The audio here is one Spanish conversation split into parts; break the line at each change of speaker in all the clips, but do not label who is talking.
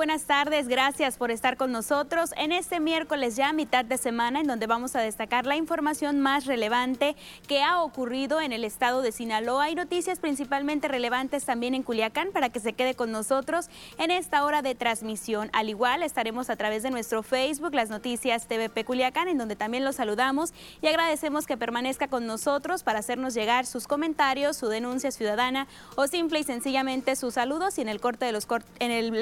Buenas tardes. Gracias por estar con nosotros en este miércoles ya mitad de semana en donde vamos a destacar la información más relevante que ha ocurrido en el estado de Sinaloa y noticias principalmente relevantes también en Culiacán para que se quede con nosotros en esta hora de transmisión. Al igual estaremos a través de nuestro Facebook, las noticias TVP Culiacán, en donde también los saludamos y agradecemos que permanezca con nosotros para hacernos llegar sus comentarios, su denuncia ciudadana o simple y sencillamente sus saludos y en el corte de los en el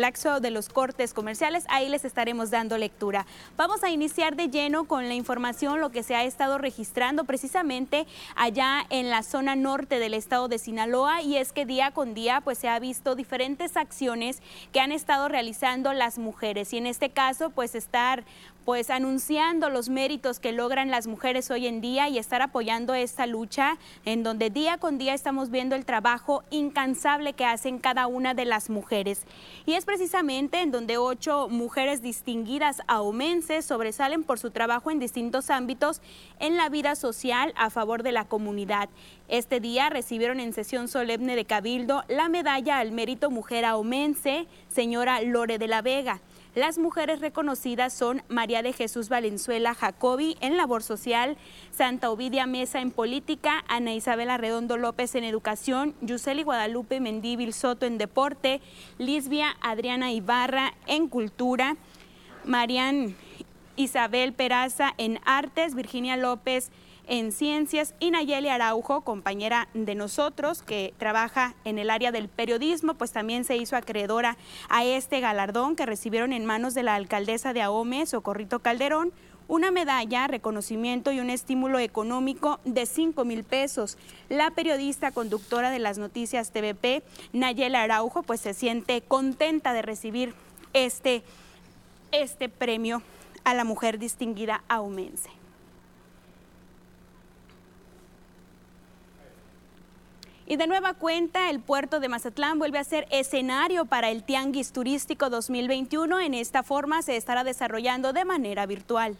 de los cortes comerciales. Ahí les estaremos dando lectura. Vamos a iniciar de lleno con la información, lo que se ha estado registrando precisamente allá en la zona norte del estado de Sinaloa y es que día con día pues se ha visto diferentes acciones que han estado realizando las mujeres y en este caso pues estar pues anunciando los méritos que logran las mujeres hoy en día y estar apoyando esta lucha en donde día con día estamos viendo el trabajo incansable que hacen cada una de las mujeres. Y es precisamente en donde ocho mujeres distinguidas aumenses sobresalen por su trabajo en distintos ámbitos en la vida social a favor de la comunidad. Este día recibieron en sesión solemne de Cabildo la medalla al mérito mujer aumense, señora Lore de la Vega. Las mujeres reconocidas son María de Jesús Valenzuela Jacobi en labor social, Santa Ovidia Mesa en política, Ana Isabel Arredondo López en educación, Yuseli Guadalupe Mendíbil Soto en deporte, Lisbia Adriana Ibarra en cultura, Marian Isabel Peraza en artes, Virginia López en ciencias y Nayeli Araujo, compañera de nosotros que trabaja en el área del periodismo, pues también se hizo acreedora a este galardón que recibieron en manos de la alcaldesa de Ahome, Socorrito Calderón, una medalla, reconocimiento y un estímulo económico de 5 mil pesos. La periodista conductora de las noticias TVP, Nayeli Araujo, pues se siente contenta de recibir este, este premio a la mujer distinguida aumense. Y de nueva cuenta, el puerto de Mazatlán vuelve a ser escenario para el Tianguis Turístico 2021. En esta forma se estará desarrollando de manera virtual.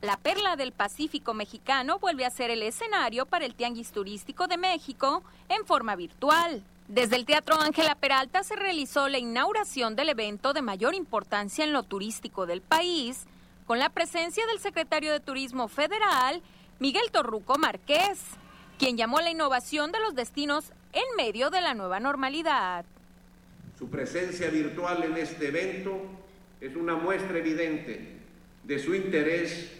La perla del Pacífico mexicano vuelve a ser el escenario para el Tianguis Turístico de México en forma virtual. Desde el Teatro Ángela Peralta se realizó la inauguración del evento de mayor importancia en lo turístico del país, con la presencia del secretario de Turismo Federal, Miguel Torruco Márquez quien llamó la innovación de los destinos en medio de la nueva normalidad.
Su presencia virtual en este evento es una muestra evidente de su interés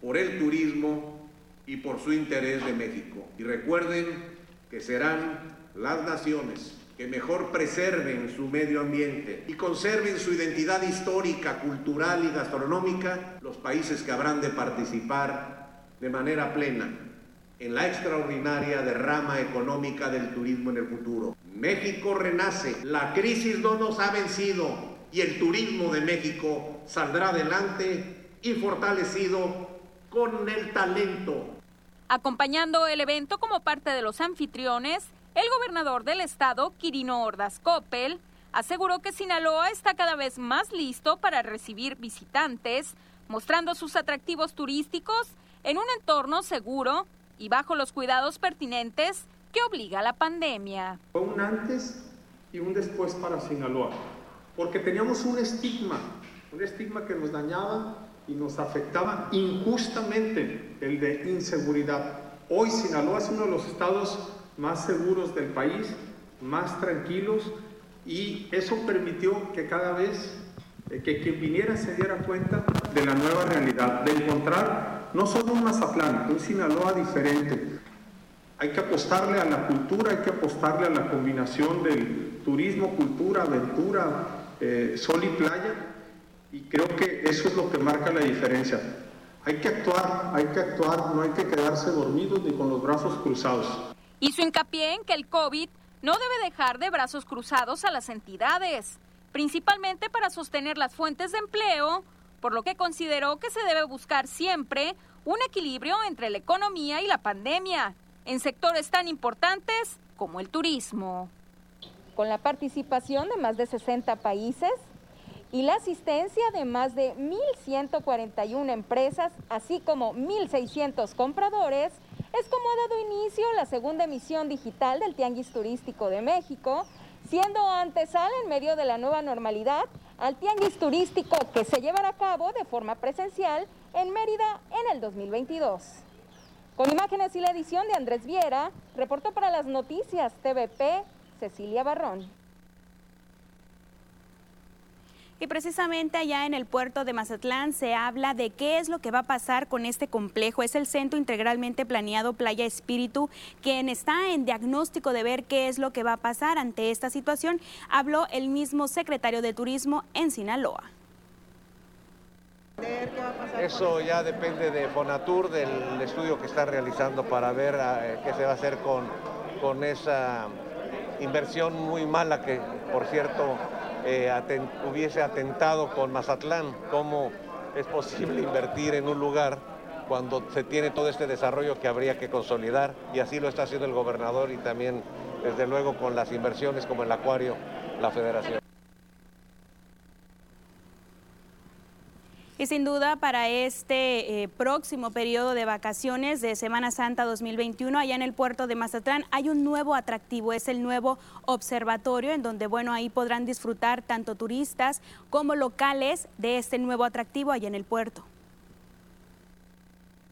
por el turismo y por su interés de México. Y recuerden que serán las naciones que mejor preserven su medio ambiente y conserven su identidad histórica, cultural y gastronómica, los países que habrán de participar de manera plena en la extraordinaria derrama económica del turismo en el futuro. México renace, la crisis no nos ha vencido y el turismo de México saldrá adelante y fortalecido con el talento.
Acompañando el evento como parte de los anfitriones, el gobernador del estado, Quirino Ordaz Coppel, aseguró que Sinaloa está cada vez más listo para recibir visitantes, mostrando sus atractivos turísticos en un entorno seguro y bajo los cuidados pertinentes que obliga la pandemia.
Fue un antes y un después para Sinaloa, porque teníamos un estigma, un estigma que nos dañaba y nos afectaba injustamente, el de inseguridad. Hoy Sinaloa es uno de los estados más seguros del país, más tranquilos, y eso permitió que cada vez eh, que quien viniera se diera cuenta de la nueva realidad, de encontrar no solo un Mazatlán, un Sinaloa diferente. Hay que apostarle a la cultura, hay que apostarle a la combinación del turismo, cultura, aventura, eh, sol y playa. Y creo que eso es lo que marca la diferencia. Hay que actuar, hay que actuar, no hay que quedarse dormidos ni con los brazos cruzados.
Hizo hincapié en que el COVID no debe dejar de brazos cruzados a las entidades, principalmente para sostener las fuentes de empleo, por lo que consideró que se debe buscar siempre un equilibrio entre la economía y la pandemia en sectores tan importantes como el turismo.
Con la participación de más de 60 países y la asistencia de más de 1.141 empresas, así como 1.600 compradores, es como ha dado inicio la segunda emisión digital del Tianguis Turístico de México, siendo antesala en medio de la nueva normalidad al tianguis turístico que se llevará a cabo de forma presencial en Mérida en el 2022. Con imágenes y la edición de Andrés Viera, reportó para las noticias TVP Cecilia Barrón.
Y precisamente allá en el puerto de Mazatlán se habla de qué es lo que va a pasar con este complejo. Es el centro integralmente planeado Playa Espíritu, quien está en diagnóstico de ver qué es lo que va a pasar ante esta situación. Habló el mismo secretario de Turismo en Sinaloa.
Eso ya depende de Fonatur, del estudio que está realizando para ver eh, qué se va a hacer con, con esa inversión muy mala que, por cierto, eh, hubiese atentado con Mazatlán, cómo es posible invertir en un lugar cuando se tiene todo este desarrollo que habría que consolidar y así lo está haciendo el gobernador y también desde luego con las inversiones como el acuario, la federación.
Y sin duda para este eh, próximo periodo de vacaciones de Semana Santa 2021, allá en el puerto de Mazatlán hay un nuevo atractivo, es el nuevo observatorio, en donde, bueno, ahí podrán disfrutar tanto turistas como locales de este nuevo atractivo allá en el puerto.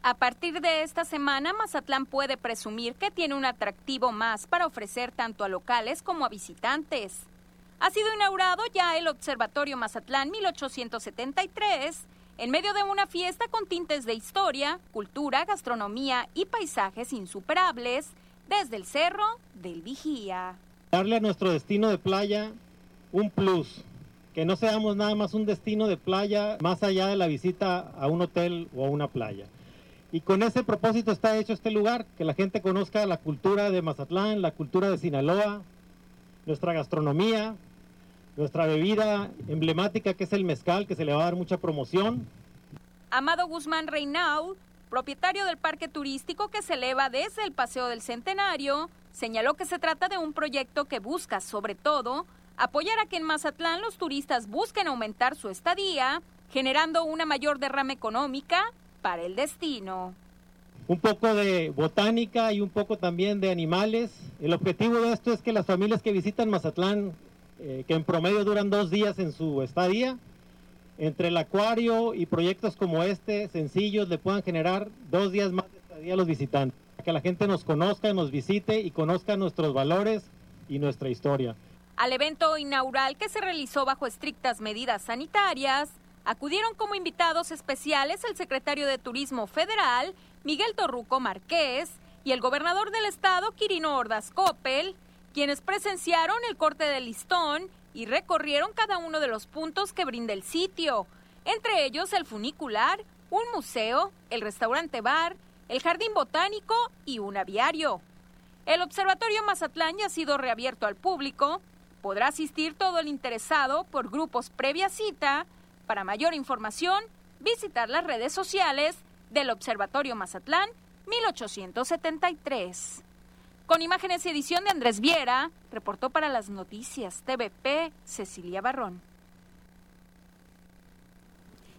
A partir de esta semana, Mazatlán puede presumir que tiene un atractivo más para ofrecer tanto a locales como a visitantes. Ha sido inaugurado ya el Observatorio Mazatlán 1873, en medio de una fiesta con tintes de historia, cultura, gastronomía y paisajes insuperables desde el Cerro del Vigía.
Darle a nuestro destino de playa un plus, que no seamos nada más un destino de playa más allá de la visita a un hotel o a una playa. Y con ese propósito está hecho este lugar, que la gente conozca la cultura de Mazatlán, la cultura de Sinaloa, nuestra gastronomía, nuestra bebida emblemática que es el mezcal, que se le va a dar mucha promoción.
Amado Guzmán Reynaud, propietario del parque turístico que se eleva desde el Paseo del Centenario, señaló que se trata de un proyecto que busca, sobre todo, apoyar a que en Mazatlán los turistas busquen aumentar su estadía, generando una mayor derrama económica para el destino.
Un poco de botánica y un poco también de animales. El objetivo de esto es que las familias que visitan Mazatlán eh, que en promedio duran dos días en su estadía. Entre el acuario y proyectos como este, sencillos, le puedan generar dos días más de estadía a los visitantes. Que la gente nos conozca, nos visite y conozca nuestros valores y nuestra historia.
Al evento inaugural que se realizó bajo estrictas medidas sanitarias, acudieron como invitados especiales el secretario de Turismo Federal, Miguel Torruco Márquez, y el gobernador del estado, Quirino Ordaz Coppel, quienes presenciaron el corte del listón y recorrieron cada uno de los puntos que brinda el sitio, entre ellos el funicular, un museo, el restaurante bar, el jardín botánico y un aviario. El Observatorio Mazatlán ya ha sido reabierto al público. Podrá asistir todo el interesado por grupos previa cita. Para mayor información, visitar las redes sociales del Observatorio Mazatlán 1873. Con imágenes y edición de Andrés Viera, reportó para las noticias TVP Cecilia Barrón.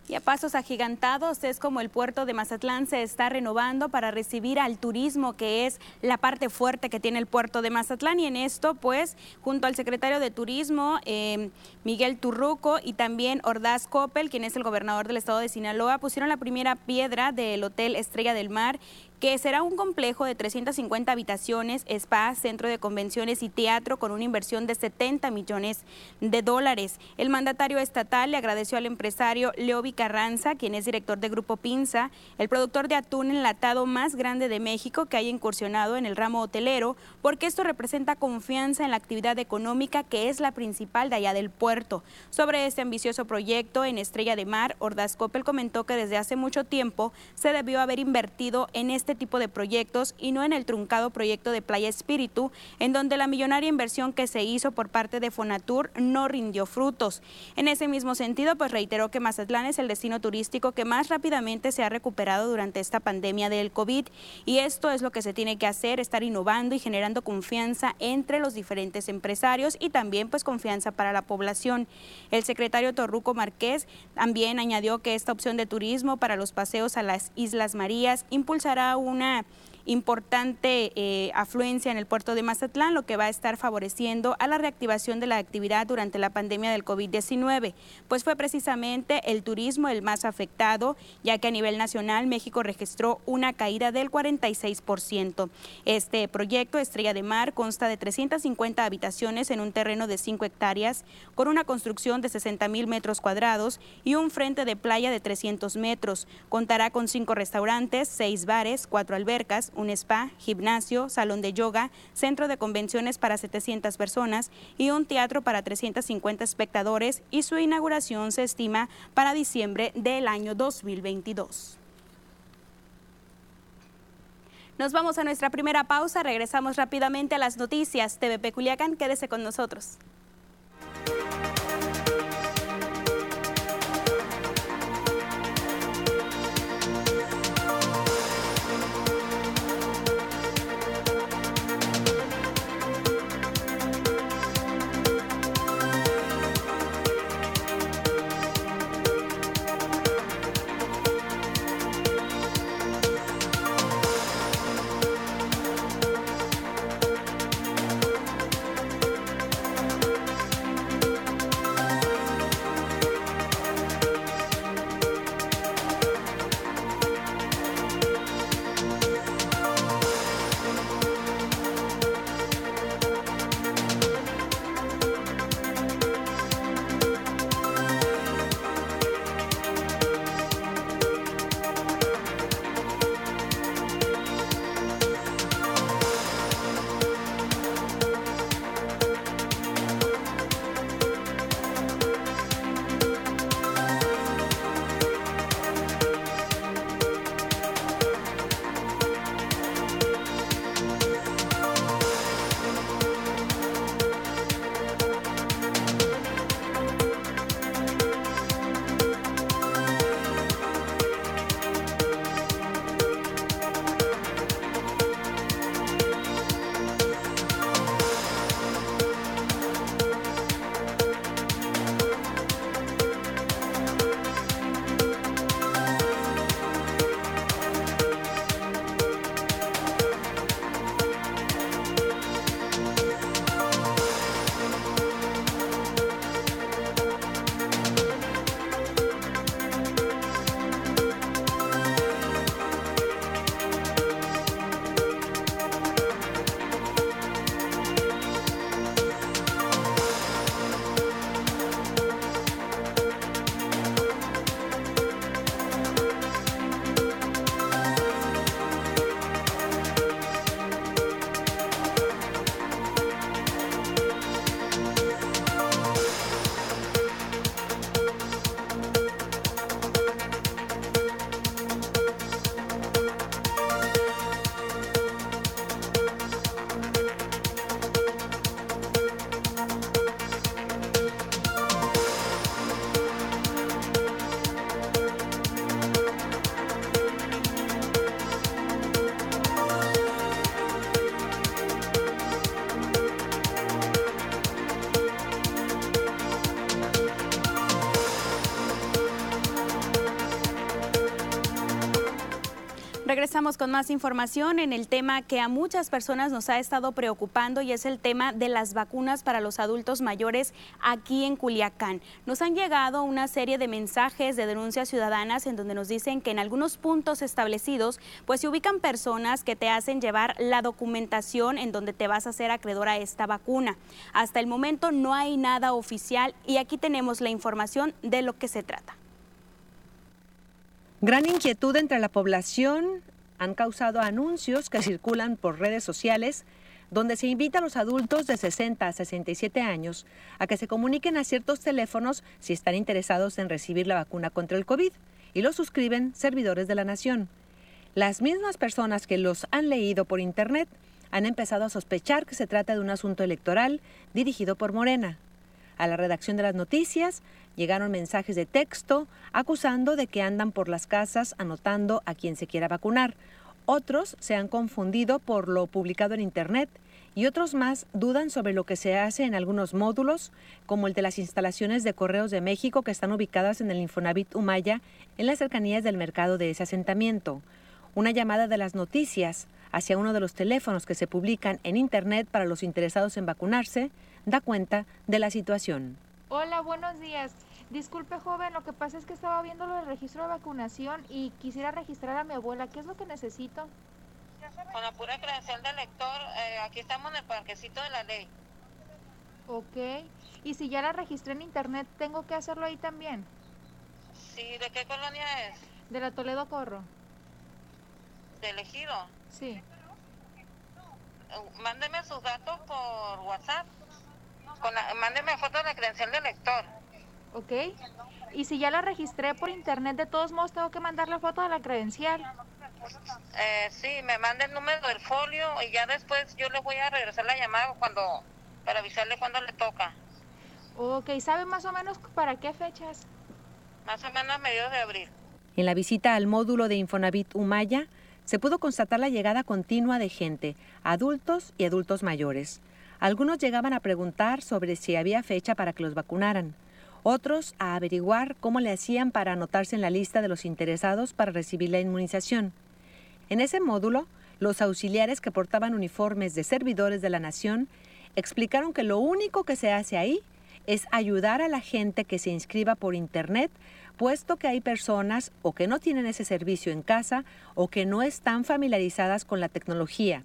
Y a pasos agigantados es como el puerto de Mazatlán se está renovando para recibir al turismo, que es la parte fuerte que tiene el puerto de Mazatlán. Y en esto, pues, junto al secretario de Turismo, eh, Miguel Turruco, y también Ordaz Coppel, quien es el gobernador del estado de Sinaloa, pusieron la primera piedra del Hotel Estrella del Mar que será un complejo de 350 habitaciones, spa, centro de convenciones y teatro con una inversión de 70 millones de dólares. El mandatario estatal le agradeció al empresario Leobi Carranza, quien es director de Grupo Pinza, el productor de atún enlatado más grande de México que haya incursionado en el ramo hotelero, porque esto representa confianza en la actividad económica que es la principal de allá del puerto. Sobre este ambicioso proyecto en Estrella de Mar, Ordaz Coppel comentó que desde hace mucho tiempo se debió haber invertido en este este tipo de proyectos y no en el truncado proyecto de Playa Espíritu, en donde la millonaria inversión que se hizo por parte de Fonatur no rindió frutos. En ese mismo sentido, pues reiteró que Mazatlán es el destino turístico que más rápidamente se ha recuperado durante esta pandemia del COVID y esto es lo que se tiene que hacer, estar innovando y generando confianza entre los diferentes empresarios y también pues confianza para la población. El secretario Torruco Márquez también añadió que esta opción de turismo para los paseos a las Islas Marías impulsará una importante eh, afluencia en el puerto de Mazatlán, lo que va a estar favoreciendo a la reactivación de la actividad durante la pandemia del COVID-19, pues fue precisamente el turismo el más afectado, ya que a nivel nacional México registró una caída del 46%. Este proyecto Estrella de Mar consta de 350 habitaciones en un terreno de 5 hectáreas, con una construcción de 60 mil metros cuadrados y un frente de playa de 300 metros. Contará con cinco restaurantes, seis bares, cuatro albercas, un spa, gimnasio, salón de yoga, centro de convenciones para 700 personas y un teatro para 350 espectadores y su inauguración se estima para diciembre del año 2022. Nos vamos a nuestra primera pausa, regresamos rápidamente a las noticias. TVP Culiacán, quédese con nosotros. Regresamos con más información en el tema que a muchas personas nos ha estado preocupando y es el tema de las vacunas para los adultos mayores aquí en Culiacán. Nos han llegado una serie de mensajes de denuncias ciudadanas en donde nos dicen que en algunos puntos establecidos pues se ubican personas que te hacen llevar la documentación en donde te vas a hacer acreedor a esta vacuna. Hasta el momento no hay nada oficial y aquí tenemos la información de lo que se trata.
Gran inquietud entre la población han causado anuncios que circulan por redes sociales donde se invita a los adultos de 60 a 67 años a que se comuniquen a ciertos teléfonos si están interesados en recibir la vacuna contra el COVID y lo suscriben servidores de la nación. Las mismas personas que los han leído por Internet han empezado a sospechar que se trata de un asunto electoral dirigido por Morena. A la redacción de las noticias llegaron mensajes de texto acusando de que andan por las casas anotando a quien se quiera vacunar. Otros se han confundido por lo publicado en Internet y otros más dudan sobre lo que se hace en algunos módulos, como el de las instalaciones de Correos de México que están ubicadas en el Infonavit Humaya, en las cercanías del mercado de ese asentamiento. Una llamada de las noticias hacia uno de los teléfonos que se publican en Internet para los interesados en vacunarse, da cuenta de la situación.
Hola, buenos días. Disculpe, joven, lo que pasa es que estaba viendo lo del registro de vacunación y quisiera registrar a mi abuela. ¿Qué es lo que necesito?
Con la pura credencial de lector, eh, aquí estamos en el parquecito de la ley.
Ok. Y si ya la registré en internet, ¿tengo que hacerlo ahí también?
Sí, ¿de qué colonia es?
De la Toledo Corro.
¿De elegido?
Sí.
Uh, mándeme sus datos por WhatsApp. Con la, mándeme foto de la credencial de lector.
Ok. Y si ya la registré por internet, de todos modos tengo que mandar la foto de la credencial.
Eh, sí, me manda el número del folio y ya después yo le voy a regresar la llamada cuando para avisarle cuándo le toca.
Ok, ¿sabe más o menos para qué fechas?
Más o menos a mediados de abril.
En la visita al módulo de Infonavit Humaya, se pudo constatar la llegada continua de gente, adultos y adultos mayores. Algunos llegaban a preguntar sobre si había fecha para que los vacunaran, otros a averiguar cómo le hacían para anotarse en la lista de los interesados para recibir la inmunización. En ese módulo, los auxiliares que portaban uniformes de servidores de la nación explicaron que lo único que se hace ahí es ayudar a la gente que se inscriba por Internet puesto que hay personas o que no tienen ese servicio en casa o que no están familiarizadas con la tecnología.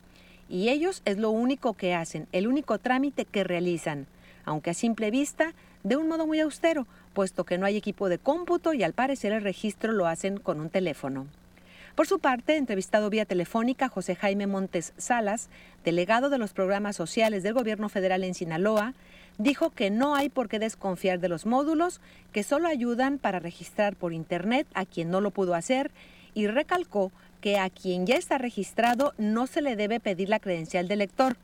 Y ellos es lo único que hacen, el único trámite que realizan, aunque a simple vista, de un modo muy austero, puesto que no hay equipo de cómputo y al parecer el registro lo hacen con un teléfono. Por su parte, entrevistado vía telefónica José Jaime Montes Salas, delegado de los programas sociales del gobierno federal en Sinaloa, dijo que no hay por qué desconfiar de los módulos, que solo ayudan para registrar por Internet a quien no lo pudo hacer y recalcó que a quien ya está registrado no se le debe pedir la credencial de lector,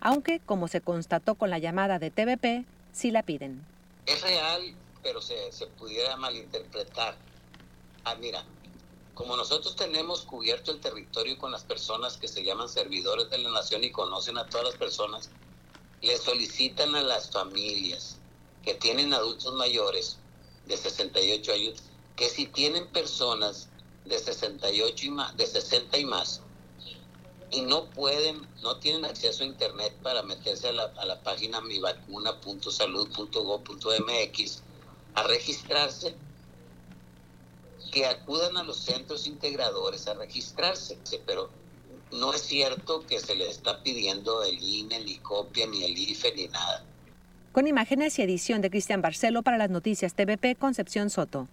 aunque, como se constató con la llamada de TVP, sí la piden.
Es real, pero se, pudiera malinterpretar. Ah, mira, como nosotros tenemos cubierto el territorio con las personas que se llaman servidores de la nación y conocen a todas las personas, le solicitan a las familias que tienen adultos mayores de 68 años que si tienen personas de 68 y más, de 60 y más, y no pueden, no tienen acceso a internet para meterse a la, a la página mivacuna.salud.gov.mx a registrarse, que acudan a los centros integradores a registrarse, pero no es cierto que se le está pidiendo el INE, ni copia, ni el IFE, ni nada.
Con imágenes y edición de Cristian Barcelo para las noticias TVP, Concepción Soto.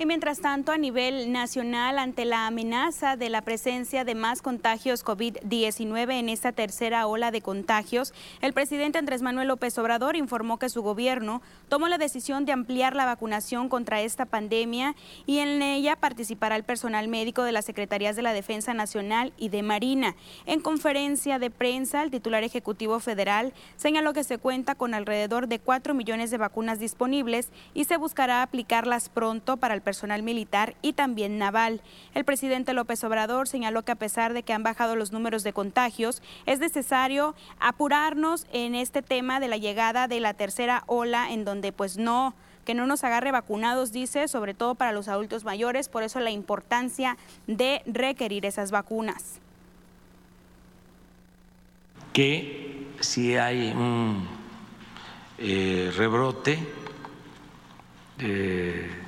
Y mientras tanto, a nivel nacional, ante la amenaza de la presencia de más contagios COVID-19 en esta tercera ola de contagios, el presidente Andrés Manuel López Obrador informó que su gobierno tomó la decisión de ampliar la vacunación contra esta pandemia y en ella participará el personal médico de las Secretarías de la Defensa Nacional y de Marina. En conferencia de prensa, el titular ejecutivo federal señaló que se cuenta con alrededor de 4 millones de vacunas disponibles y se buscará aplicarlas pronto para el personal militar y también naval. El presidente López Obrador señaló que a pesar de que han bajado los números de contagios, es necesario apurarnos en este tema de la llegada de la tercera ola en donde pues no que no nos agarre vacunados, dice, sobre todo para los adultos mayores, por eso la importancia de requerir esas vacunas.
Que si hay un eh, rebrote, eh,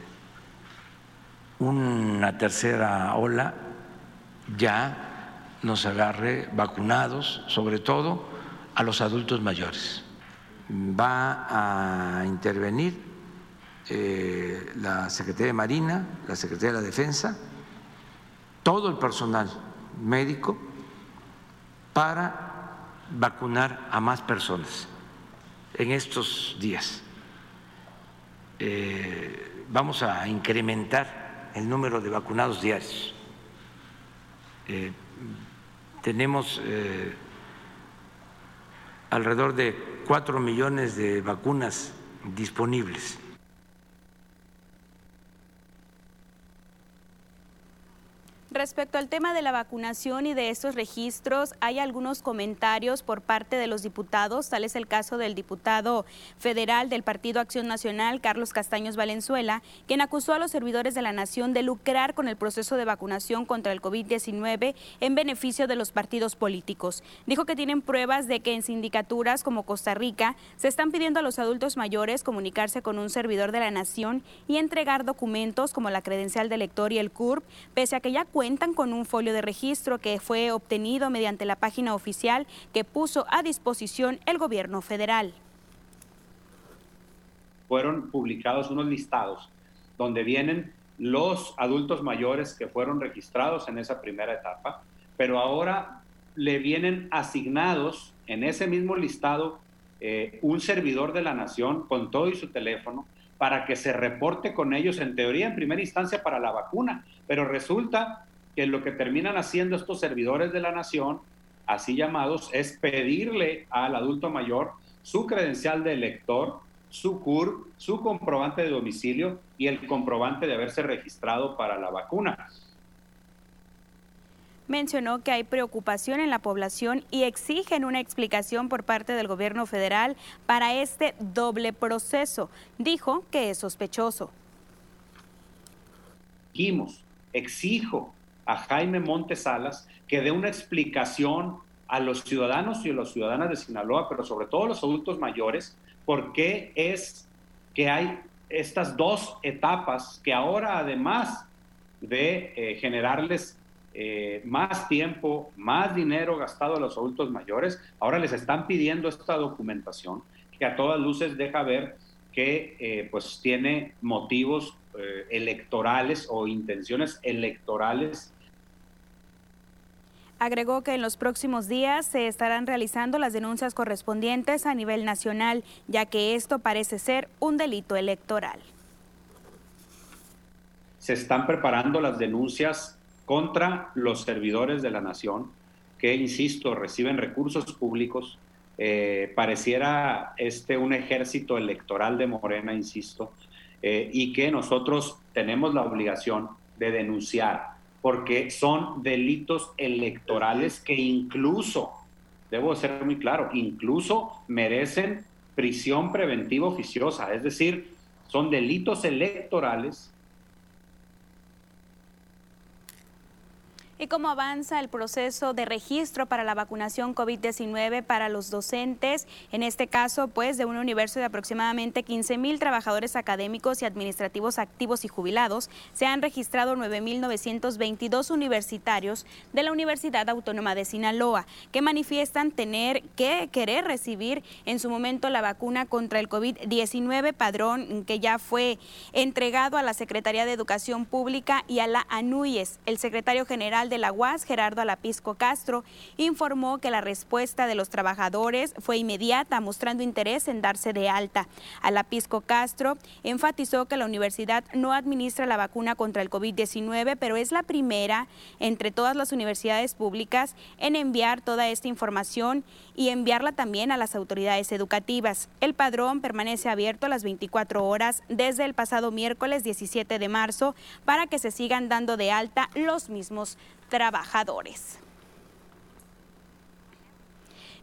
una tercera ola ya nos agarre vacunados, sobre todo a los adultos mayores. Va a intervenir eh, la Secretaría de Marina, la Secretaría de la Defensa, todo el personal médico para vacunar a más personas en estos días. Eh, vamos a incrementar el número de vacunados diarios. Eh, tenemos eh, alrededor de cuatro millones de vacunas disponibles.
Respecto al tema de la vacunación y de estos registros, hay algunos comentarios por parte de los diputados. Tal es el caso del diputado federal del Partido Acción Nacional, Carlos Castaños Valenzuela, quien acusó a los servidores de la nación de lucrar con el proceso de vacunación contra el COVID-19 en beneficio de los partidos políticos. Dijo que tienen pruebas de que en sindicaturas como Costa Rica se están pidiendo a los adultos mayores comunicarse con un servidor de la nación y entregar documentos como la credencial de lector y el CURP, pese a que ya cuentan con un folio de registro que fue obtenido mediante la página oficial que puso a disposición el gobierno federal.
Fueron publicados unos listados donde vienen los adultos mayores que fueron registrados en esa primera etapa, pero ahora le vienen asignados en ese mismo listado eh, un servidor de la nación con todo y su teléfono para que se reporte con ellos en teoría en primera instancia para la vacuna, pero resulta que lo que terminan haciendo estos servidores de la nación, así llamados, es pedirle al adulto mayor su credencial de elector, su CUR, su comprobante de domicilio y el comprobante de haberse registrado para la vacuna
mencionó que hay preocupación en la población y exigen una explicación por parte del gobierno federal para este doble proceso. Dijo que es sospechoso.
exijo a Jaime Montesalas que dé una explicación a los ciudadanos y a las ciudadanas de Sinaloa, pero sobre todo a los adultos mayores, por qué es que hay estas dos etapas que ahora, además de eh, generarles eh, más tiempo, más dinero gastado a los adultos mayores. Ahora les están pidiendo esta documentación que a todas luces deja ver que eh, pues tiene motivos eh, electorales o intenciones electorales.
Agregó que en los próximos días se estarán realizando las denuncias correspondientes a nivel nacional, ya que esto parece ser un delito electoral.
Se están preparando las denuncias contra los servidores de la nación que, insisto, reciben recursos públicos. Eh, pareciera este un ejército electoral de Morena, insisto, eh, y que nosotros tenemos la obligación de denunciar, porque son delitos electorales que incluso, debo ser muy claro, incluso merecen prisión preventiva oficiosa, es decir, son delitos electorales
y cómo avanza el proceso de registro para la vacunación COVID-19 para los docentes, en este caso, pues, de un universo de aproximadamente 15 mil trabajadores académicos y administrativos activos y jubilados, se han registrado 9.922 universitarios de la Universidad Autónoma de Sinaloa, que manifiestan tener que querer recibir en su momento la vacuna contra el COVID-19, padrón que ya fue entregado a la Secretaría de Educación Pública y a la ANUYES. El secretario general de la UAS, Gerardo Alapisco Castro, informó que la respuesta de los trabajadores fue inmediata, mostrando interés en darse de alta. Alapisco Castro enfatizó que la universidad no administra la vacuna contra el COVID-19, pero es la primera entre todas las universidades públicas en enviar toda esta información y enviarla también a las autoridades educativas. El padrón permanece abierto las 24 horas desde el pasado miércoles 17 de marzo para que se sigan dando de alta los mismos trabajadores.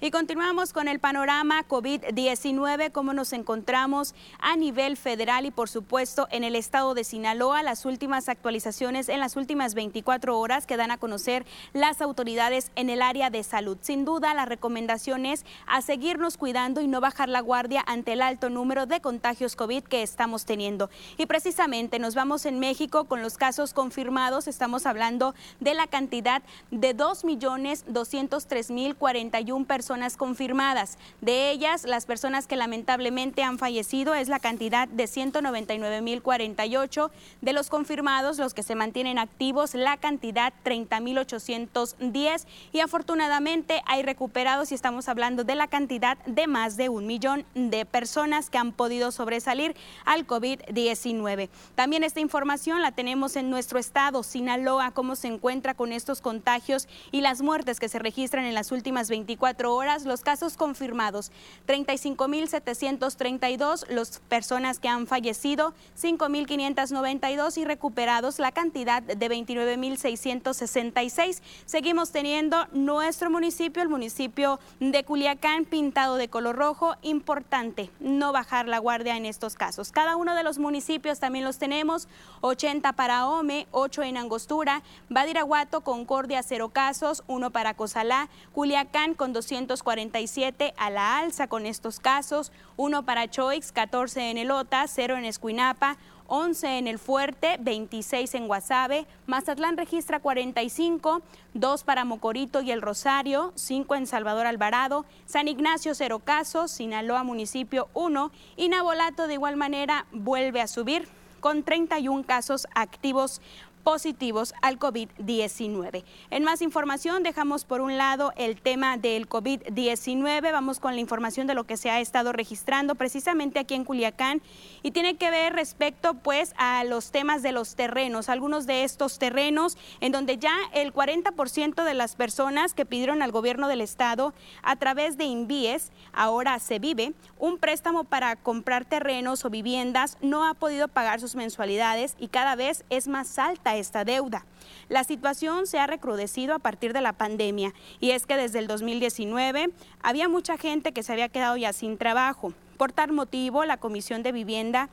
Y continuamos con el panorama COVID-19, cómo nos encontramos a nivel federal y por supuesto en el estado de Sinaloa. Las últimas actualizaciones en las últimas 24 horas que dan a conocer las autoridades en el área de salud. Sin duda, la recomendación es a seguirnos cuidando y no bajar la guardia ante el alto número de contagios COVID que estamos teniendo. Y precisamente nos vamos en México con los casos confirmados. Estamos hablando de la cantidad de 2.203.041 personas confirmadas. De ellas, las personas que lamentablemente han fallecido es la cantidad de 199.048. De los confirmados, los que se mantienen activos, la cantidad 30.810. Y afortunadamente hay recuperados y estamos hablando de la cantidad de más de un millón de personas que han podido sobresalir al COVID-19. También esta información la tenemos en nuestro estado, Sinaloa, cómo se encuentra con estos contagios y las muertes que se registran en las últimas 24 horas horas los casos confirmados, 35.732 las personas que han fallecido, 5.592 y recuperados la cantidad de 29.666. Seguimos teniendo nuestro municipio, el municipio de Culiacán, pintado de color rojo. Importante no bajar la guardia en estos casos. Cada uno de los municipios también los tenemos, 80 para Ome, 8 en Angostura, Badiraguato, Concordia, 0 casos, 1 para Cozalá, Culiacán con 247 a la alza con estos casos, 1 para Choix, 14 en Elota, 0 en Escuinapa, 11 en El Fuerte, 26 en Guasave, Mazatlán registra 45, 2 para Mocorito y El Rosario, 5 en Salvador Alvarado, San Ignacio 0 casos, Sinaloa municipio 1 y Nabolato de igual manera vuelve a subir con 31 casos activos positivos al COVID-19. En más información, dejamos por un lado el tema del COVID-19. Vamos con la información de lo que se ha estado registrando precisamente aquí en Culiacán y tiene que ver respecto pues a los temas de los terrenos, algunos de estos terrenos en donde ya el 40% de las personas que pidieron al gobierno del estado a través de Invíes, ahora se vive, un préstamo para comprar terrenos o viviendas no ha podido pagar sus mensualidades y cada vez es más esta deuda. La situación se ha recrudecido a partir de la pandemia y es que desde el 2019 había mucha gente que se había quedado ya sin trabajo. Por tal motivo, la Comisión de Vivienda,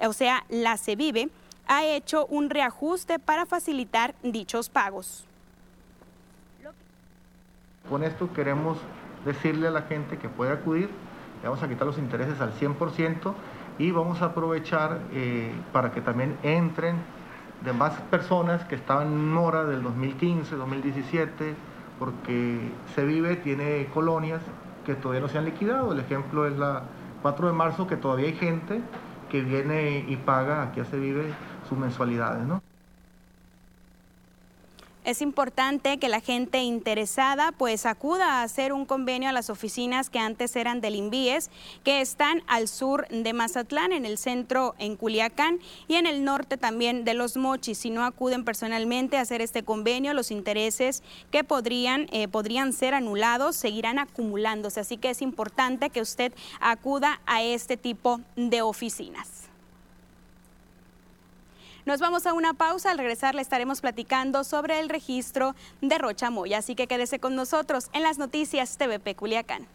o sea, la CEVIVE, ha hecho un reajuste para facilitar dichos pagos.
Con esto queremos decirle a la gente que puede acudir, le vamos a quitar los intereses al 100% y vamos a aprovechar eh, para que también entren demás personas que estaban en mora del 2015, 2017, porque se vive, tiene colonias que todavía no se han liquidado. El ejemplo es la 4 de marzo, que todavía hay gente que viene y paga aquí se vive sus mensualidades, ¿no?
Es importante que la gente interesada pues acuda a hacer un convenio a las oficinas que antes eran del INVIES, que están al sur de Mazatlán, en el centro en Culiacán y en el norte también de Los Mochis. Si no acuden personalmente a hacer este convenio, los intereses que podrían, eh, podrían ser anulados seguirán acumulándose. Así que es importante que usted acuda a este tipo de oficinas. Nos vamos a una pausa. Al regresar le estaremos platicando sobre el registro de Rocha Moya. Así que quédese con nosotros en las noticias TVP Culiacán.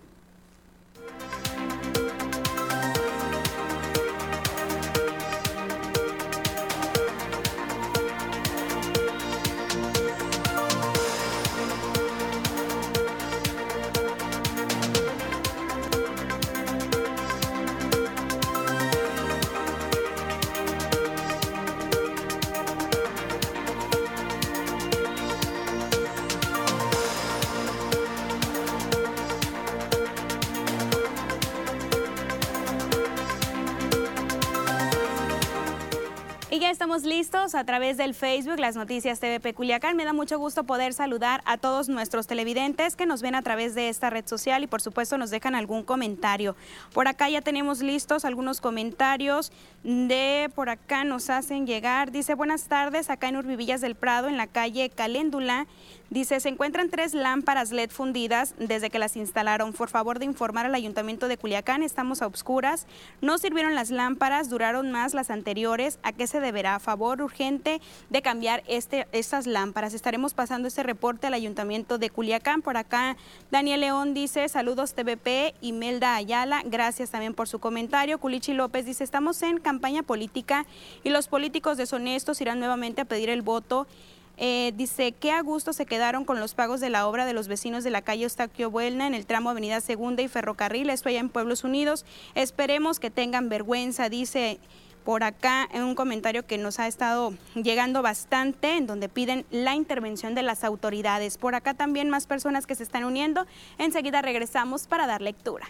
Estamos listos a través del Facebook, las noticias TVP Culiacán. Me da mucho gusto poder saludar a todos nuestros televidentes que nos ven a través de esta red social y por supuesto nos dejan algún comentario. Por acá ya tenemos listos algunos comentarios de por acá nos hacen llegar. Dice, buenas tardes, acá en Urbivillas del Prado, en la calle Caléndula. Dice, se encuentran tres lámparas LED fundidas desde que las instalaron. Por favor de informar al Ayuntamiento de Culiacán, estamos a obscuras. No sirvieron las lámparas, duraron más las anteriores. ¿A qué se deberá? A favor urgente de cambiar este, estas lámparas. Estaremos pasando este reporte al Ayuntamiento de Culiacán. Por acá, Daniel León dice, saludos TVP. Imelda Ayala, gracias también por su comentario. Culichi López dice, estamos en campaña política y los políticos deshonestos irán nuevamente a pedir el voto eh, dice, qué a gusto se quedaron con los pagos de la obra de los vecinos de la calle Eustaquio Buelna en el tramo Avenida Segunda y Ferrocarril, esto allá en Pueblos Unidos. Esperemos que tengan vergüenza, dice por acá un comentario que nos ha estado llegando bastante, en donde piden la intervención de las autoridades. Por acá también más personas que se están uniendo. Enseguida regresamos para dar lectura.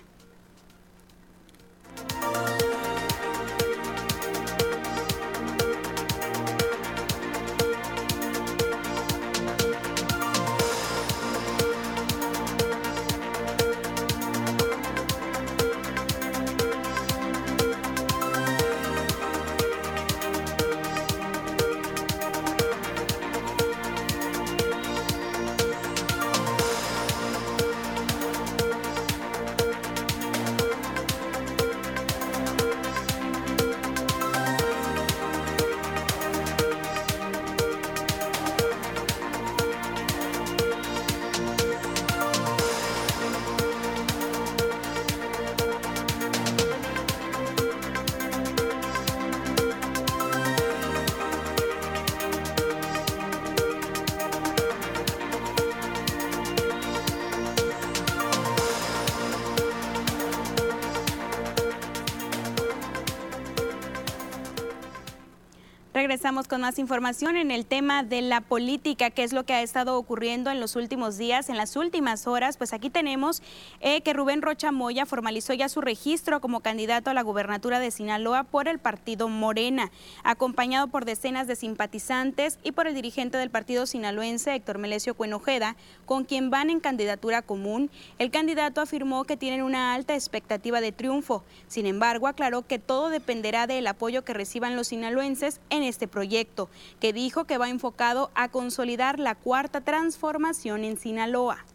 Regresamos con más información en el tema de la política, qué es lo que ha estado ocurriendo en los últimos días, en las últimas horas. Pues aquí tenemos eh, que Rubén Rocha Moya formalizó ya su registro como candidato a la gubernatura de Sinaloa por el partido Morena, acompañado por decenas de simpatizantes y por el dirigente del partido sinaloense, Héctor Melesio Cuenojeda, con quien van en candidatura común. El candidato afirmó que tienen una alta expectativa de triunfo. Sin embargo, aclaró que todo dependerá del apoyo que reciban los sinaloenses en este proyecto, que dijo que va enfocado a consolidar la cuarta transformación en Sinaloa.